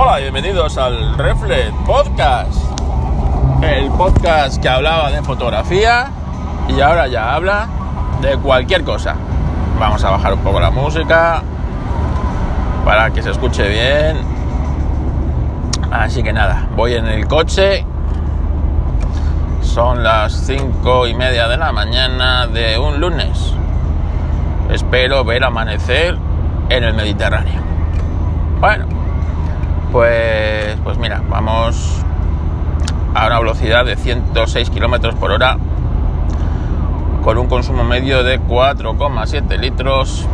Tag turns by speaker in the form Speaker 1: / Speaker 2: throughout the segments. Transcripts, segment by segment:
Speaker 1: Hola, bienvenidos al Reflex Podcast. El podcast que hablaba de fotografía y ahora ya habla de cualquier cosa. Vamos a bajar un poco la música para que se escuche bien. Así que nada, voy en el coche. Son las cinco y media de la mañana de un lunes. Espero ver amanecer en el Mediterráneo. Bueno, pues, pues mira, vamos a una velocidad de 106 kilómetros por hora con un consumo medio de 4,7 litros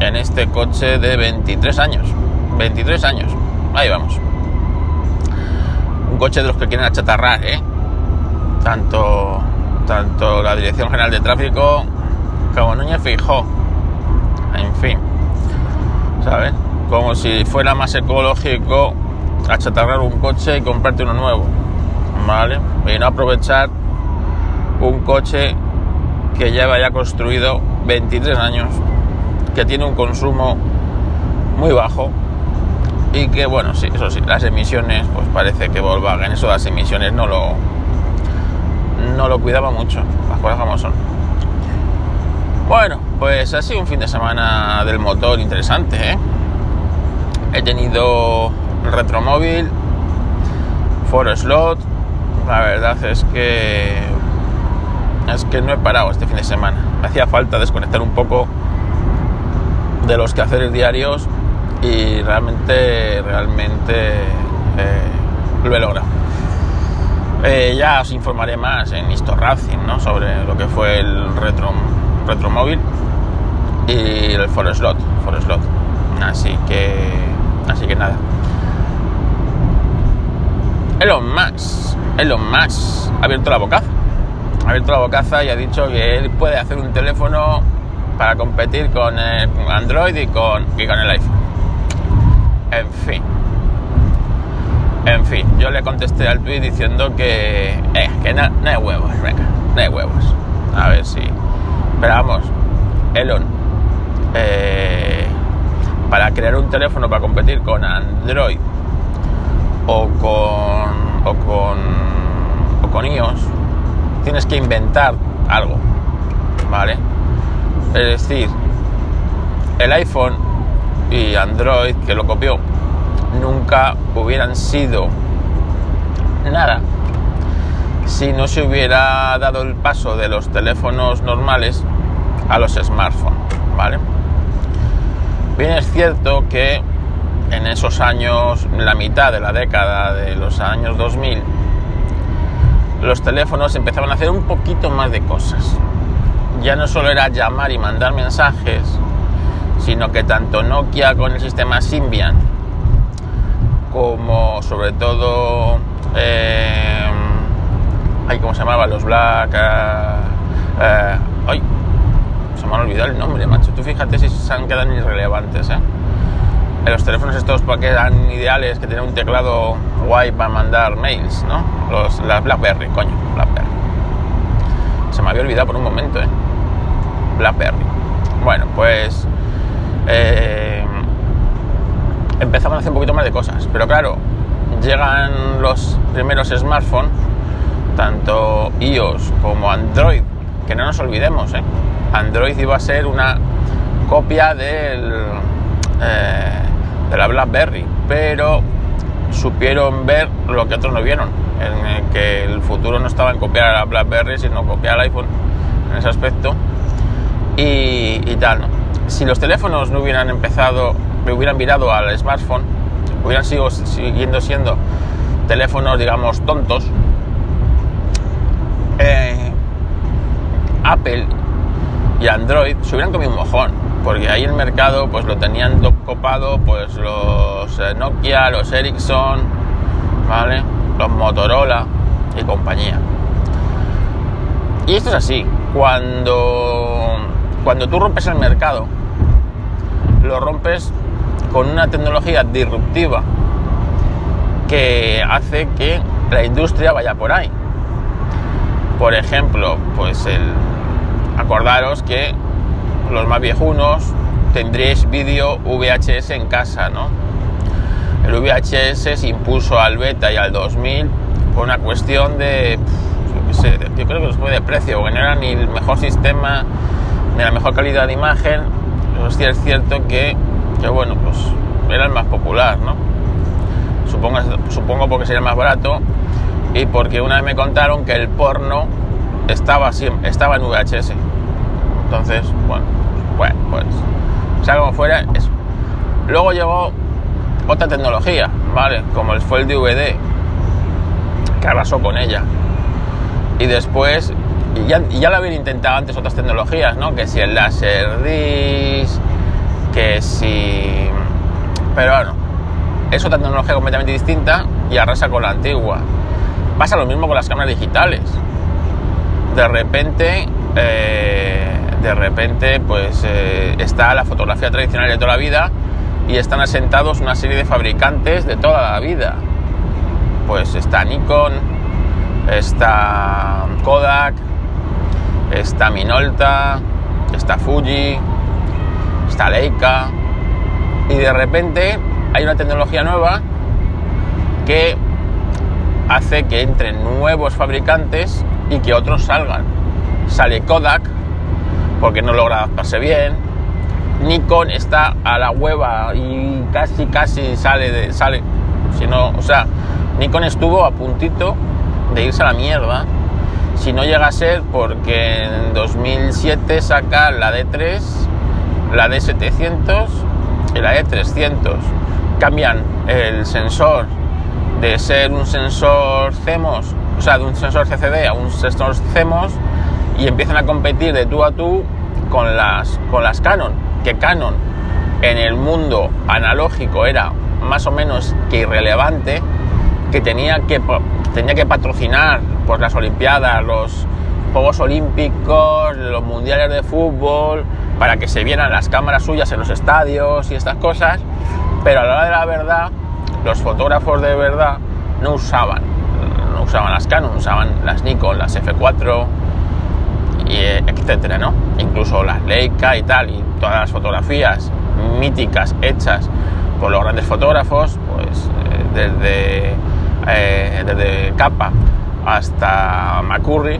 Speaker 1: en este coche de 23 años. 23 años, ahí vamos. Un coche de los que quieren achatarrar, ¿eh? Tanto, tanto la Dirección General de Tráfico como Núñez Fijó. En fin, ¿sabes? Como si fuera más ecológico achatarrar un coche y comprarte uno nuevo, ¿vale? Y no aprovechar un coche que lleva ya construido 23 años, que tiene un consumo muy bajo y que, bueno, sí, eso sí, las emisiones, pues parece que Volkswagen, eso las emisiones no lo, no lo cuidaba mucho, las cosas como son. Bueno, pues ha sido un fin de semana del motor interesante, ¿eh? He tenido retromóvil, for slot, la verdad es que es que no he parado este fin de semana. Hacía falta desconectar un poco de los quehaceres diarios y realmente, realmente eh, lo he logrado. Eh, ya os informaré más en Histo Racing, ¿no? Sobre lo que fue el retro, retromóvil y el for slot, for slot. Así que, así que nada. Elon Musk, Elon Musk ha abierto la bocaza ha abierto la bocaza y ha dicho que él puede hacer un teléfono para competir con Android y con, y con el iPhone. En fin. En fin, yo le contesté al tweet diciendo que, eh, que no, no, hay huevos, venga, no hay huevos. A ver si. Pero vamos, Elon, eh, para crear un teléfono para competir con Android o con, o con, o con iOS, tienes que inventar algo, ¿vale? Es decir, el iPhone y Android que lo copió nunca hubieran sido nada si no se hubiera dado el paso de los teléfonos normales a los smartphones, ¿vale? Bien es cierto que en esos años, la mitad de la década de los años 2000, los teléfonos empezaban a hacer un poquito más de cosas. Ya no solo era llamar y mandar mensajes, sino que tanto Nokia con el sistema Symbian como sobre todo eh, ¿cómo se llamaba? los Black eh, eh, ay, me ha olvidado el nombre macho tú fíjate si se han quedado irrelevantes ¿eh? los teléfonos estos que eran ideales que tienen un teclado guay para mandar mails ¿no? Los, las BlackBerry coño BlackBerry se me había olvidado por un momento ¿eh? BlackBerry bueno pues eh, empezaban a hacer un poquito más de cosas. Pero claro, llegan los primeros smartphones, tanto iOS como Android, que no nos olvidemos, ¿eh? Android iba a ser una copia del, eh, de la BlackBerry, pero supieron ver lo que otros no vieron, en que el futuro no estaba en copiar a la BlackBerry, sino copiar al iPhone en ese aspecto y, tal, si los teléfonos no hubieran empezado, me hubieran virado al smartphone, hubieran sido siguiendo siendo teléfonos, digamos, tontos, eh, Apple y Android se hubieran comido un mojón, porque ahí el mercado pues lo tenían copado pues los eh, Nokia, los Ericsson, ¿vale? Los Motorola y compañía. Y esto es así, cuando, cuando tú rompes el mercado, lo rompes con una tecnología disruptiva que hace que la industria vaya por ahí. Por ejemplo, pues el acordaros que los más viejunos tendréis vídeo VHS en casa, ¿no? El VHS se impuso al beta y al 2000 por una cuestión de, yo, sé, yo creo que fue de precio, porque no era ni el mejor sistema, ni la mejor calidad de imagen. Pero sí es cierto que, que bueno, pues era el más popular, ¿no? Supongo, supongo porque sería el más barato y porque una vez me contaron que el porno estaba, estaba en VHS. Entonces, bueno, bueno, pues, sea como fuera, eso. Luego llegó otra tecnología, ¿vale? Como fue el DVD, que arrasó con ella. Y después, y ya, ya lo habían intentado antes otras tecnologías, ¿no? Que si el láser disc, que si... Pero bueno, es otra tecnología completamente distinta y arrasa con la antigua. Pasa lo mismo con las cámaras digitales. De repente, eh, de repente, pues eh, está la fotografía tradicional de toda la vida y están asentados una serie de fabricantes de toda la vida. Pues está Nikon, está Kodak, está Minolta, está Fuji, está Leica y de repente hay una tecnología nueva que hace que entren nuevos fabricantes y que otros salgan. Sale Kodak porque no logra adaptarse bien. Nikon está a la hueva y casi casi sale de sale si no, o sea, Nikon estuvo a puntito de irse a la mierda. Si no llega a ser porque en 2007 saca la D3, la D700 y la D300 cambian el sensor de ser un sensor CMOS, o sea, de un sensor CCD a un sensor CMOS y empiezan a competir de tú a tú con las, con las Canon, que Canon en el mundo analógico era más o menos que irrelevante, que tenía que, tenía que patrocinar pues, las Olimpiadas, los Juegos Olímpicos, los Mundiales de Fútbol, para que se vieran las cámaras suyas en los estadios y estas cosas, pero a la hora de la verdad, los fotógrafos de verdad no usaban, no usaban las Canon, usaban las Nikon, las F4, y etcétera, ¿no? Incluso las Leica y tal, y todas las fotografías míticas hechas por los grandes fotógrafos, pues desde, eh, desde Capa hasta McCurry,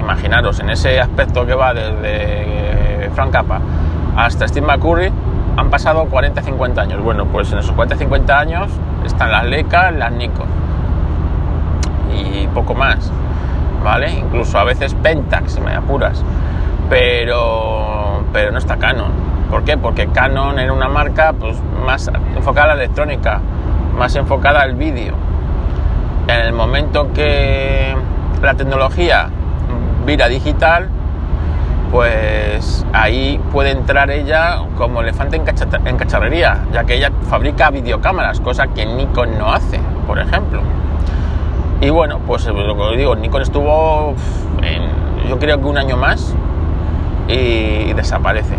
Speaker 1: imaginaros en ese aspecto que va desde Frank Capa hasta Steve McCurry, han pasado 40-50 años. Bueno, pues en esos 40-50 años están las Leica, las Nikon y poco más, Incluso a veces Pentax, si me apuras, pero, pero no está Canon. ¿Por qué? Porque Canon era una marca pues, más enfocada a la electrónica, más enfocada al vídeo. En el momento que la tecnología vira digital, pues ahí puede entrar ella como elefante en, cacharrería, ya que ella fabrica videocámaras, cosa que Nikon no hace, por ejemplo. Y bueno, pues lo que os digo, Nikon estuvo, en, yo creo que un año más y desaparece.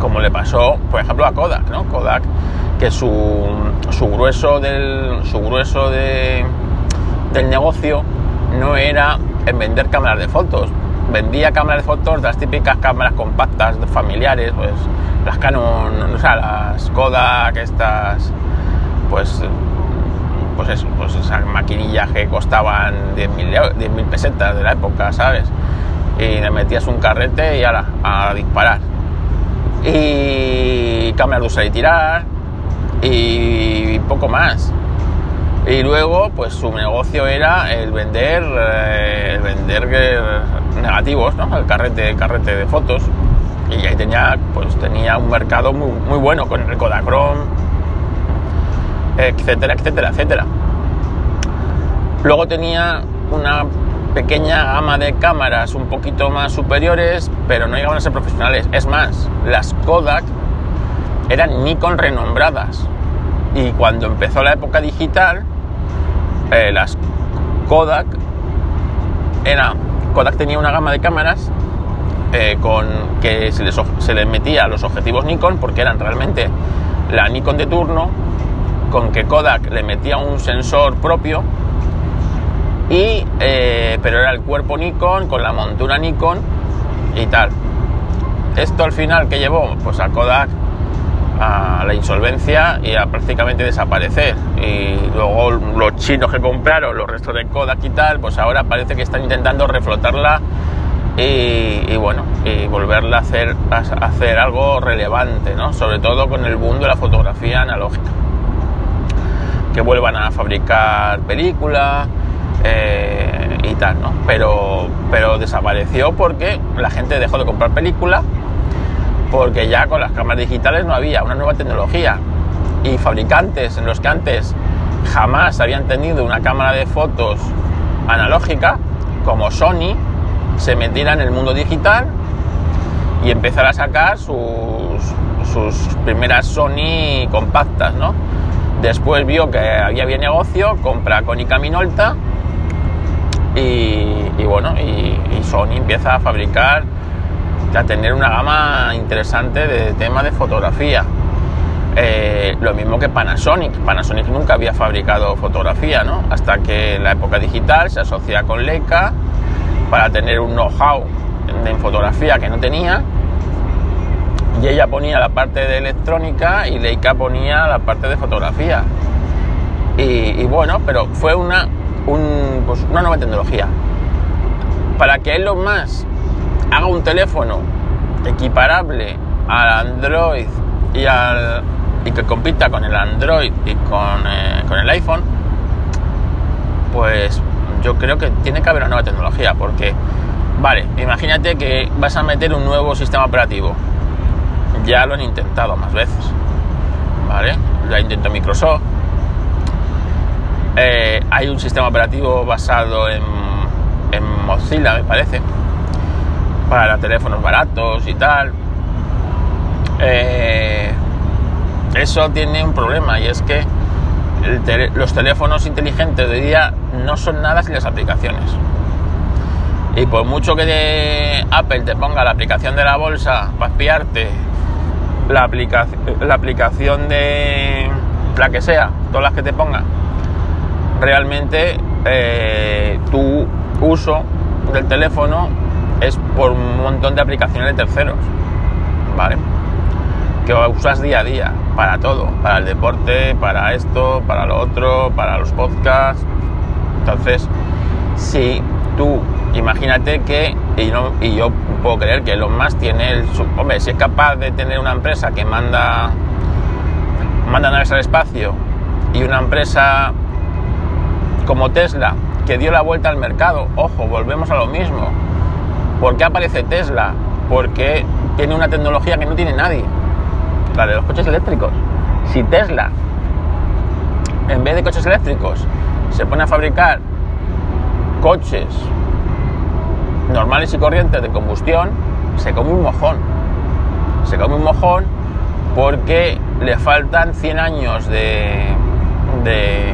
Speaker 1: Como le pasó, por ejemplo, a Kodak, ¿no? Kodak, que su, su grueso, del, su grueso de, del negocio no era en vender cámaras de fotos, vendía cámaras de fotos de las típicas cámaras compactas familiares, pues las Canon, o sea, las Kodak, estas, pues, pues eso, pues esas maquinillas que costaban 10.000 pesetas de la época, ¿sabes? Y le metías un carrete y ahora a disparar. Y cámaras de usar y tirar y poco más. Y luego, pues su negocio era el vender, eh, el vender negativos, ¿no? El carrete, el carrete de fotos. Y ahí tenía, pues tenía un mercado muy, muy bueno con el Kodachrome, etcétera, etcétera, etcétera. Luego tenía una pequeña gama de cámaras un poquito más superiores, pero no llegaban a ser profesionales. Es más, las Kodak eran Nikon renombradas. Y cuando empezó la época digital, eh, las Kodak era Kodak tenía una gama de cámaras eh, con que se les, se les metía los objetivos Nikon porque eran realmente la Nikon de turno con que Kodak le metía un sensor propio y eh, pero era el cuerpo Nikon con la montura Nikon y tal esto al final que llevó pues a Kodak a la insolvencia y a prácticamente desaparecer. Y luego los chinos que compraron los restos de Kodak y tal, pues ahora parece que están intentando reflotarla y, bueno, y volverla a hacer, a hacer algo relevante, ¿no? Sobre todo con el boom de la fotografía analógica. Que vuelvan a fabricar películas eh, y tal, ¿no? Pero, pero desapareció porque la gente dejó de comprar películas porque ya con las cámaras digitales no había una nueva tecnología y fabricantes en los que antes jamás habían tenido una cámara de fotos analógica como Sony se metiera en el mundo digital y empezara a sacar sus, sus primeras Sony compactas, ¿no? Después vio que había bien negocio, compra Konica Minolta y, bueno, y Sony empieza a fabricar a tener una gama interesante de tema de fotografía. Eh, lo mismo que Panasonic. Panasonic nunca había fabricado fotografía, ¿no? Hasta que la época digital se asocia con Leica para tener un know-how en fotografía que no tenía. Y ella ponía la parte de electrónica y Leica ponía la parte de fotografía. Y, bueno, pero fue una, pues una nueva tecnología. Para que Elon Musk haga un teléfono equiparable al Android y, al, y que compita con el Android y con, eh, con el iPhone, pues yo creo que tiene que haber una nueva tecnología, porque, vale, imagínate que vas a meter un nuevo sistema operativo. Ya lo han intentado más veces, ¿vale? Lo ha intentado Microsoft. Eh, hay un sistema operativo basado en, en Mozilla, me parece, para teléfonos baratos y tal. Eh, eso tiene un problema y es que los teléfonos inteligentes de día no son nada sin las aplicaciones. Y por mucho que Apple te ponga la aplicación de la bolsa para espiarte, la, la aplicación de la que sea, todas las que te ponga, realmente eh, tu uso del teléfono es por un montón de aplicaciones de terceros, ¿vale? Que usas día a día para todo, para el deporte, para esto, para lo otro, para los podcasts. Entonces, si tú, imagínate que, y, yo puedo creer que Elon Musk tiene el. Hombre, si es capaz de tener una empresa que manda, manda naves al espacio y una empresa como Tesla que dio la vuelta al mercado, ojo, volvemos a lo mismo ¿Por qué aparece Tesla? Porque tiene una tecnología que no tiene nadie, la de los coches eléctricos. Si Tesla, en vez de coches eléctricos, se pone a fabricar coches normales y corrientes de combustión, se come un mojón. Se come un mojón porque le faltan 100 años de, de,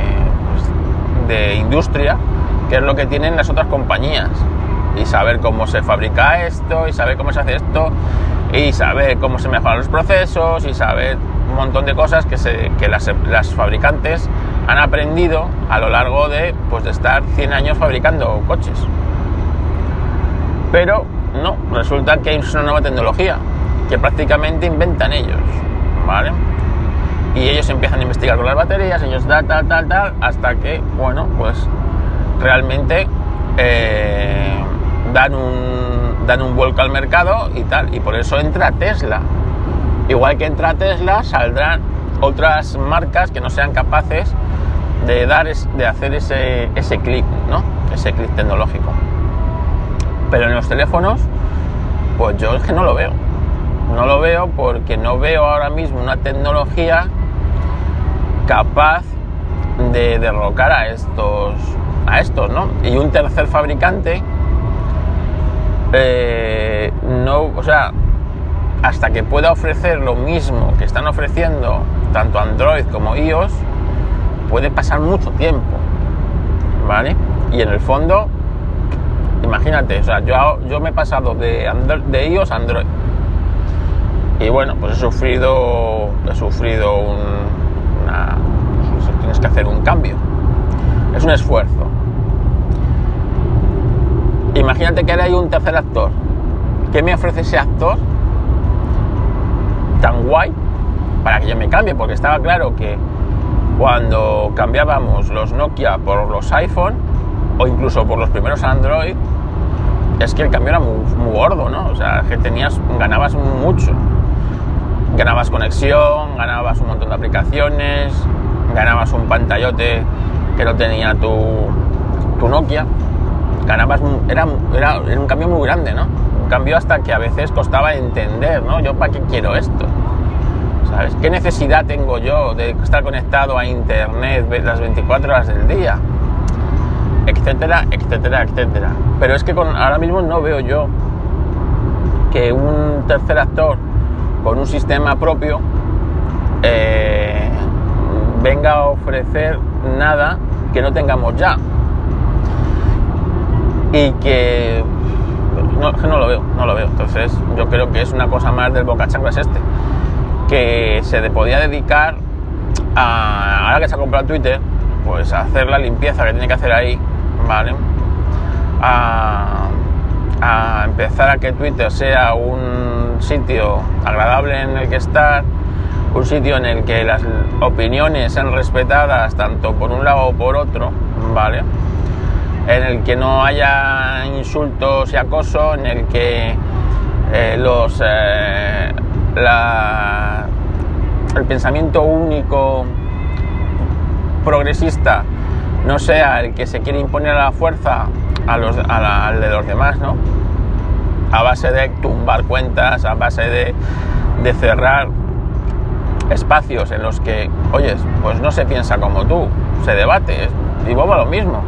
Speaker 1: de industria, que es lo que tienen las otras compañías y saber cómo se fabrica esto y saber cómo se hace esto y saber cómo se mejoran los procesos y saber un montón de cosas que, se, que las, las, fabricantes han aprendido a lo largo de, pues, de estar 100 años fabricando coches. Pero no, resulta que hay una nueva tecnología que prácticamente inventan ellos, ¿vale? Y ellos empiezan a investigar con las baterías, ellos tal, tal, tal, tal, hasta que, bueno, pues realmente eh, dan un, dan un vuelco al mercado y tal. Y por eso entra Tesla. Igual que entra Tesla, saldrán otras marcas que no sean capaces de dar de hacer ese, ese clic, ¿no? Ese clic tecnológico. Pero en los teléfonos, pues yo es que no lo veo. No lo veo porque no veo ahora mismo una tecnología capaz de derrocar a estos a estos, ¿no? Y un tercer fabricante eh, no, o sea, hasta que pueda ofrecer lo mismo que están ofreciendo tanto Android como iOS, puede pasar mucho tiempo, ¿vale? Y en el fondo, imagínate, o sea, yo, yo me he pasado de, de iOS a Android. Y bueno, pues he sufrido, he sufrido un, una, pues tienes que hacer un cambio. Es un esfuerzo. Imagínate que ahora hay un tercer actor. ¿Qué me ofrece ese actor tan guay para que yo me cambie, porque estaba claro que cuando cambiábamos los Nokia por los iPhone o incluso por los primeros Android, es que el cambio era muy, gordo, ¿no? O sea, que tenías, ganabas mucho. Ganabas conexión, ganabas un montón de aplicaciones, ganabas un pantallote que no tenía tu, tu Nokia. Ganabas, era, era, era un cambio muy grande, ¿no? Un cambio hasta que a veces costaba entender, ¿no? Yo para qué quiero esto. ¿Sabes? ¿Qué necesidad tengo yo de estar conectado a internet las 24 horas del día? Etcétera, etcétera, etcétera. Pero es que con, ahora mismo no veo yo que un tercer actor con un sistema propio eh, venga a ofrecer nada que no tengamos ya. Y que no, no lo veo, no lo veo. Entonces yo creo que es una cosa más del boca es este. Que se podía dedicar a, ahora que se ha comprado Twitter, pues a hacer la limpieza que tiene que hacer ahí, ¿vale? A, empezar a que Twitter sea un sitio agradable en el que estar, un sitio en el que las opiniones sean respetadas tanto por un lado o por otro, ¿vale? En el que no haya insultos y acoso, en el que eh, los eh, el pensamiento único progresista no sea el que se quiere imponer a la fuerza al de los demás, ¿no? A base de tumbar cuentas, a base de, cerrar espacios en los que, oyes, pues no se piensa como tú, se debate, y vuelvo a lo mismo.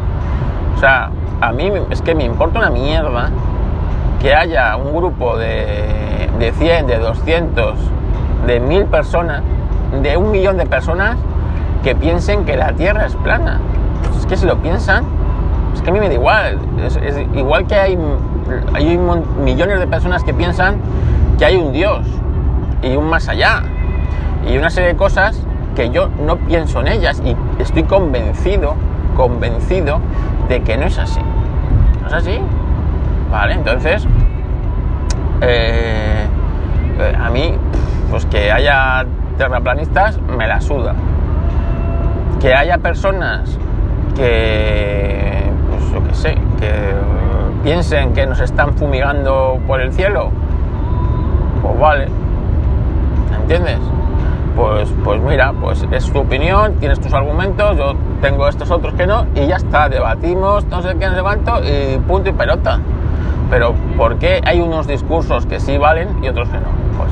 Speaker 1: O sea, a mí es que me importa una mierda que haya un grupo de, de 100, de 200, de 1000 personas, de un millón de personas que piensen que la Tierra es plana. Que si lo piensan, es que a mí me da igual. Es igual que hay, hay millones de personas que piensan que hay un Dios y un más allá y una serie de cosas que yo no pienso en ellas y estoy convencido, convencido de que no es así. ¿No es así? Vale, entonces, eh, eh, a mí, pues que haya terraplanistas, me la suda. Que haya personas que, pues yo qué sé, que piensen que nos están fumigando por el cielo, pues vale, ¿entiendes? pues, pues mira, pues es tu opinión, tienes tus argumentos, yo tengo estos otros que no, y ya está, debatimos, no sé qué, no sé y punto y pelota. Pero ¿por qué hay unos discursos que sí valen y otros que no? Pues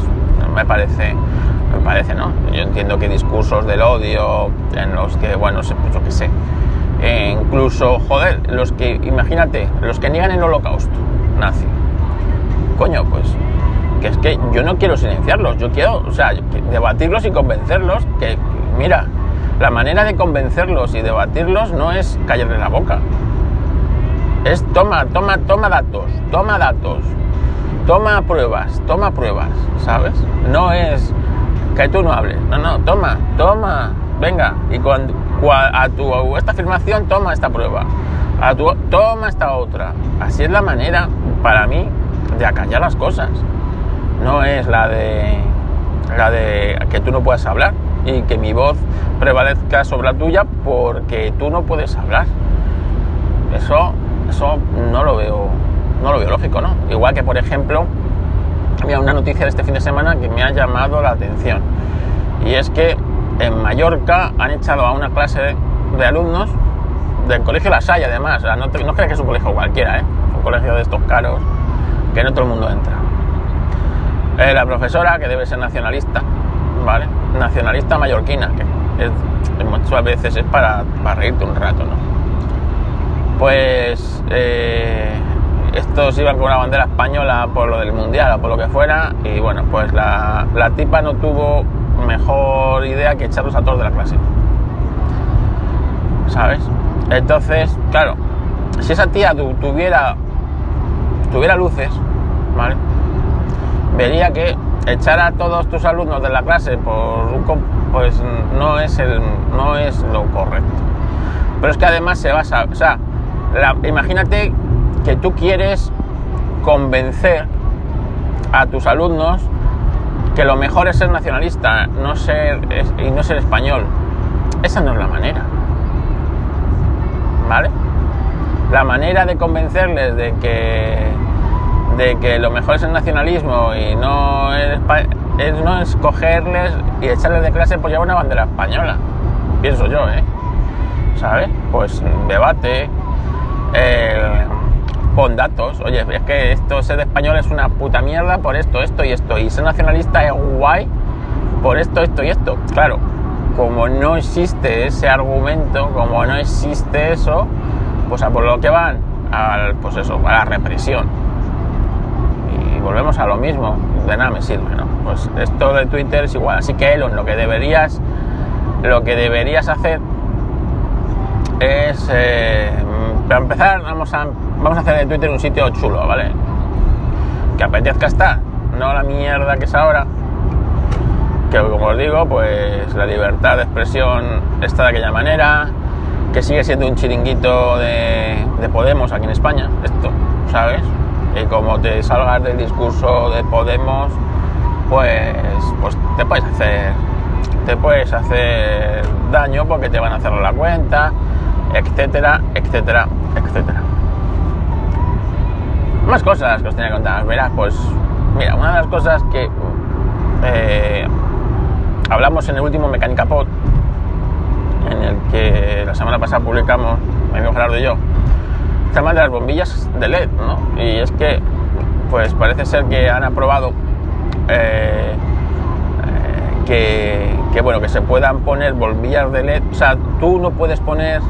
Speaker 1: me parece, me parece, ¿no? Yo entiendo que discursos del odio, en los que, bueno, pues yo qué sé, e incluso, joder, los que, imagínate, los que niegan el holocausto nazi, coño, pues que es que yo no quiero silenciarlos, yo quiero, o sea, debatirlos y convencerlos que, mira, la manera de convencerlos y debatirlos no es callarle la boca. Es toma, toma, toma datos, toma datos, toma pruebas, toma pruebas, ¿sabes? No es que tú no hables, no, no, toma, toma, venga, y cuando, a tu esta afirmación toma esta prueba, a tu toma esta otra. Así es la manera, para mí, de acallar las cosas no es la de la de que tú no puedas hablar y que mi voz prevalezca sobre la tuya porque tú no puedes hablar. Eso, eso no lo veo, no lo veo lógico, ¿no? Igual que por ejemplo, había una noticia de este fin de semana que me ha llamado la atención. Y es que en Mallorca han echado a una clase de, alumnos del colegio La Salle, además. no, no crees que es un colegio cualquiera, ¿eh? Es un colegio de estos caros que no todo el mundo entra. Eh, la profesora, que debe ser nacionalista, ¿vale? Nacionalista mallorquina, que muchas veces es para, reírte un rato, ¿no? Pues eh, estos iban con una bandera española por lo del mundial o por lo que fuera, y bueno, pues la, tipa no tuvo mejor idea que echarlos a todos de la clase. ¿Sabes? Entonces, claro, si esa tía tuviera, tuviera luces, ¿vale? vería que echar a todos tus alumnos de la clase por un pues no es el no es lo correcto pero es que además se basa o sea imagínate que tú quieres convencer a tus alumnos que lo mejor es ser nacionalista no ser, y no ser español. Esa no es la manera. ¿Vale? La manera de convencerles de que, de que lo mejor es el nacionalismo y no es, no es cogerles y echarles de clase por llevar una bandera española. Pienso yo, ¿eh? ¿Sabes? Pues debate, eh, pon datos. Oye, es que esto ser español es una puta mierda por esto, esto y esto. Y ser nacionalista es guay por esto, esto y esto. Claro, como no existe ese argumento, como no existe eso, pues a por lo que van, al, pues eso, a la represión. Y volvemos a lo mismo, de nada me sirve, ¿no? Pues esto de Twitter es igual. Así que Elon, lo que deberías, lo que deberías hacer es, eh, para empezar, vamos a, vamos a hacer de Twitter un sitio chulo, ¿vale? Que apetezca estar, no la mierda que es ahora. Que como os digo, pues la libertad de expresión está de aquella manera, que sigue siendo un chiringuito de, de Podemos aquí en España, esto, ¿sabes? Y como te salgas del discurso de Podemos, pues, pues te puedes hacer te puedes hacer daño porque te van a hacer la cuenta, etcétera, etcétera, etcétera. Más cosas que os tenía que contar. Verás, pues, mira, una de las cosas que eh, hablamos en el último Mecánica Pod, en el que la semana pasada publicamos, mi amigo Gerardo y yo, el tema de las bombillas de LED, ¿no? Y es que, pues parece ser que han aprobado eh, eh, que, que, bueno, que se puedan poner bombillas de LED, o sea, tú no puedes poner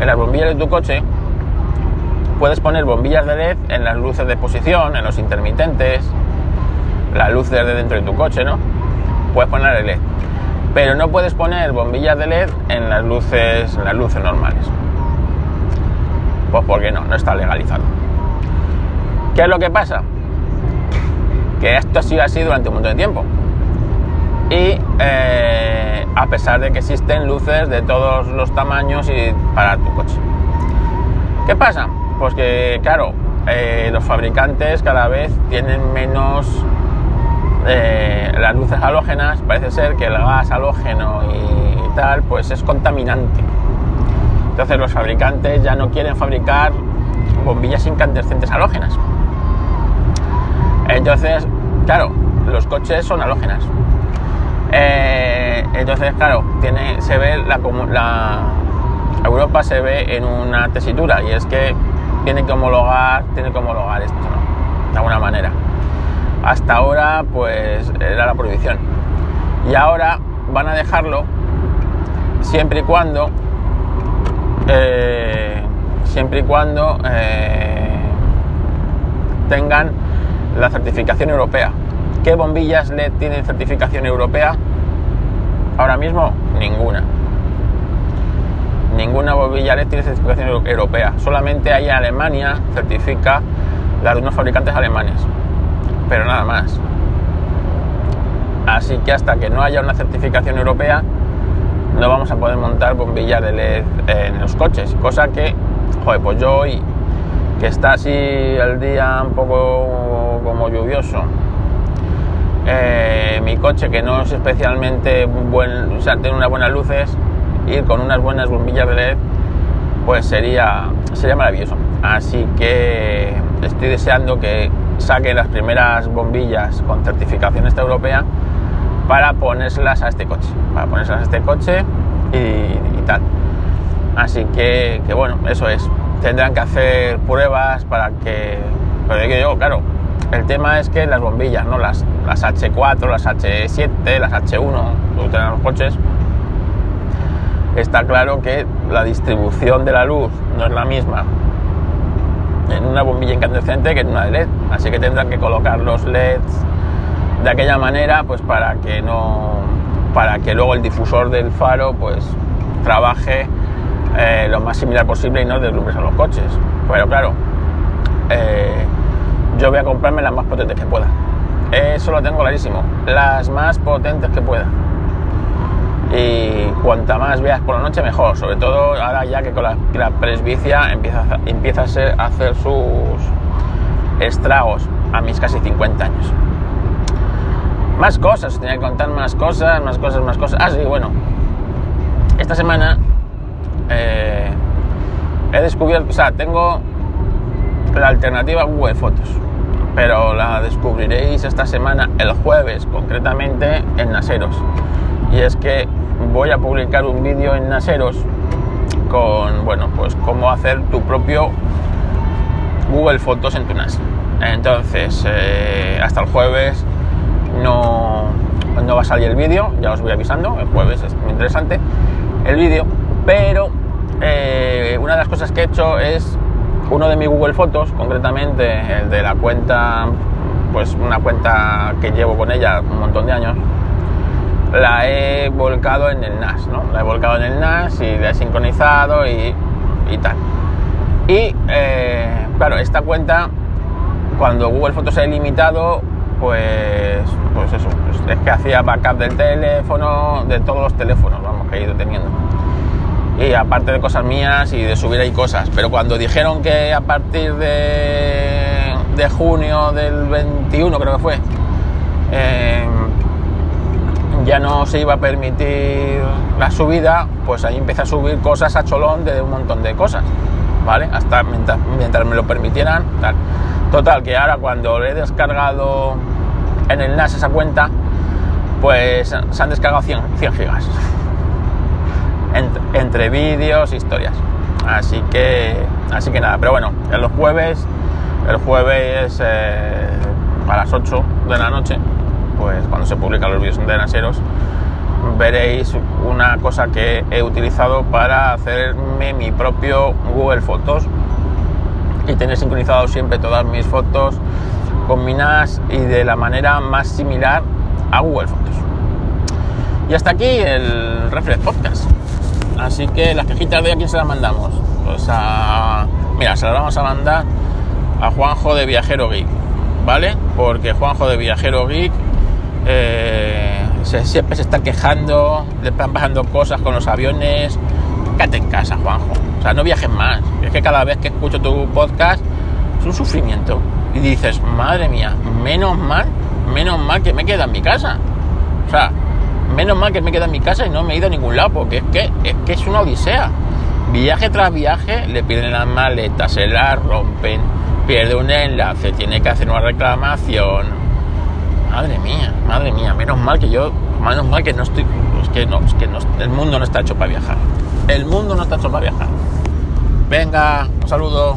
Speaker 1: en las bombillas de tu coche puedes poner bombillas de LED en las luces de posición, en los intermitentes, las luces de dentro de tu coche, ¿no? Puedes poner LED. Pero no puedes poner bombillas de LED en las luces, en las luces normales. Pues porque no, no está legalizado. ¿Qué es lo que pasa? Que esto ha sido así durante un montón de tiempo. Y eh, a pesar de que existen luces de todos los tamaños y para tu coche. ¿Qué pasa? Pues que, claro, eh, los fabricantes cada vez tienen menos eh, las luces halógenas. Parece ser que el gas halógeno y tal, pues es contaminante. Entonces los fabricantes ya no quieren fabricar bombillas incandescentes halógenas. Entonces, claro, los coches son halógenas. Eh, entonces, claro, se ve la, la, Europa se ve en una tesitura y es que tiene que homologar, tiene que homologar esto, ¿no? De alguna manera. Hasta ahora, pues era la prohibición. Y ahora van a dejarlo siempre y cuando, eh, siempre y cuando eh, tengan la certificación europea. ¿Qué bombillas LED tienen certificación europea? Ahora mismo, ninguna. Ninguna bombilla LED tiene certificación europea. Solamente hay Alemania certifica la de unos fabricantes alemanes. Pero nada más. Así que hasta que no haya una certificación europea, no vamos a poder montar bombillas de LED en los coches. Cosa que, joder, pues yo hoy, que está así el día un poco como lluvioso, eh, mi coche que no es especialmente buen, o sea, tiene unas buenas luces, ir con unas buenas bombillas de LED, pues sería, sería maravilloso. Así que estoy deseando que saquen las primeras bombillas con certificación esta europea para ponérselas a este coche, para ponérselas a este coche y, tal. Así que, que, bueno, eso es. Tendrán que hacer pruebas para que, pero que yo, claro, el tema es que las bombillas, ¿no? Las, las H4, las H7, las H1, que utilizan los coches, está claro que la distribución de la luz no es la misma en una bombilla incandescente que en una de LED. Así que tendrán que colocar los LEDs de aquella manera, pues para que no. para que luego el difusor del faro pues trabaje eh, lo más similar posible y no deslumbres a los coches. Pero claro, eh, yo voy a comprarme las más potentes que pueda. Eso lo tengo clarísimo. Las más potentes que pueda. Y cuanta más veas por la noche, mejor. Sobre todo ahora ya que con la, presbicia empieza, empieza a, ser, a hacer sus estragos a mis casi 50 años. más cosas, tenía que contar más cosas, más cosas, más cosas. Ah, sí, bueno. Esta semana eh, he descubierto, o sea, tengo la alternativa Google Fotos, pero la descubriréis esta semana, el jueves concretamente, en Naseros. Y es que voy a publicar un vídeo en Naseros con, bueno, pues cómo hacer tu propio Google Fotos en tu NAS. Entonces, eh, hasta el jueves no, no va a salir el vídeo, ya os voy avisando, el jueves es muy interesante el vídeo, pero eh, una de las cosas que he hecho es uno de mis Google Fotos, concretamente el de la cuenta, pues una cuenta que llevo con ella un montón de años, la he volcado en el NAS, ¿no? La he volcado en el NAS y la he sincronizado y, y tal. Y eh, claro, esta cuenta, cuando Google Fotos ha ilimitado, pues, pues eso, pues es que hacía backup del teléfono, de todos los teléfonos, vamos, que he ido teniendo. Y aparte de cosas mías y de subir ahí cosas. Pero cuando dijeron que a partir de, de junio del 21, creo que fue, eh, ya no se iba a permitir la subida, pues ahí empecé a subir cosas a cholón de un montón de cosas, ¿vale? Hasta mientras, mientras me lo permitieran, tal. Total, que ahora cuando he descargado en el NAS esa cuenta, pues se han descargado 100, 100 gigas. Entre, entre vídeos, historias. Así que, así que nada, pero bueno, en los jueves, el jueves eh, a las 8 de la noche, pues cuando se publican los vídeos de Naseros, veréis una cosa que he utilizado para hacerme mi propio Google Fotos y tener sincronizado siempre todas mis fotos NAS y de la manera más similar a Google Fotos. Y hasta aquí el Reflex Podcast. Así que las quejitas de a quién se las mandamos. Pues a. Mira, se las vamos a mandar a Juanjo de Viajero Geek, ¿vale? Porque Juanjo de Viajero Geek eh, se, siempre se está quejando, le están pasando cosas con los aviones. Quédate en casa, Juanjo. O sea, no viajes más. Es que cada vez que escucho tu podcast es un sufrimiento. Y dices, madre mía, menos mal, menos mal que me queda en mi casa. O sea, menos mal que me queda en mi casa y no me he ido a ningún lado, porque es que es, que es una odisea. Viaje tras viaje, le piden las maletas, se las rompen, pierde un enlace, tiene que hacer una reclamación. Madre mía, madre mía, menos mal que yo, menos mal que no estoy, es que no, es que no, el mundo no está hecho para viajar. El mundo no está hecho para viajar. Venga, un saludo.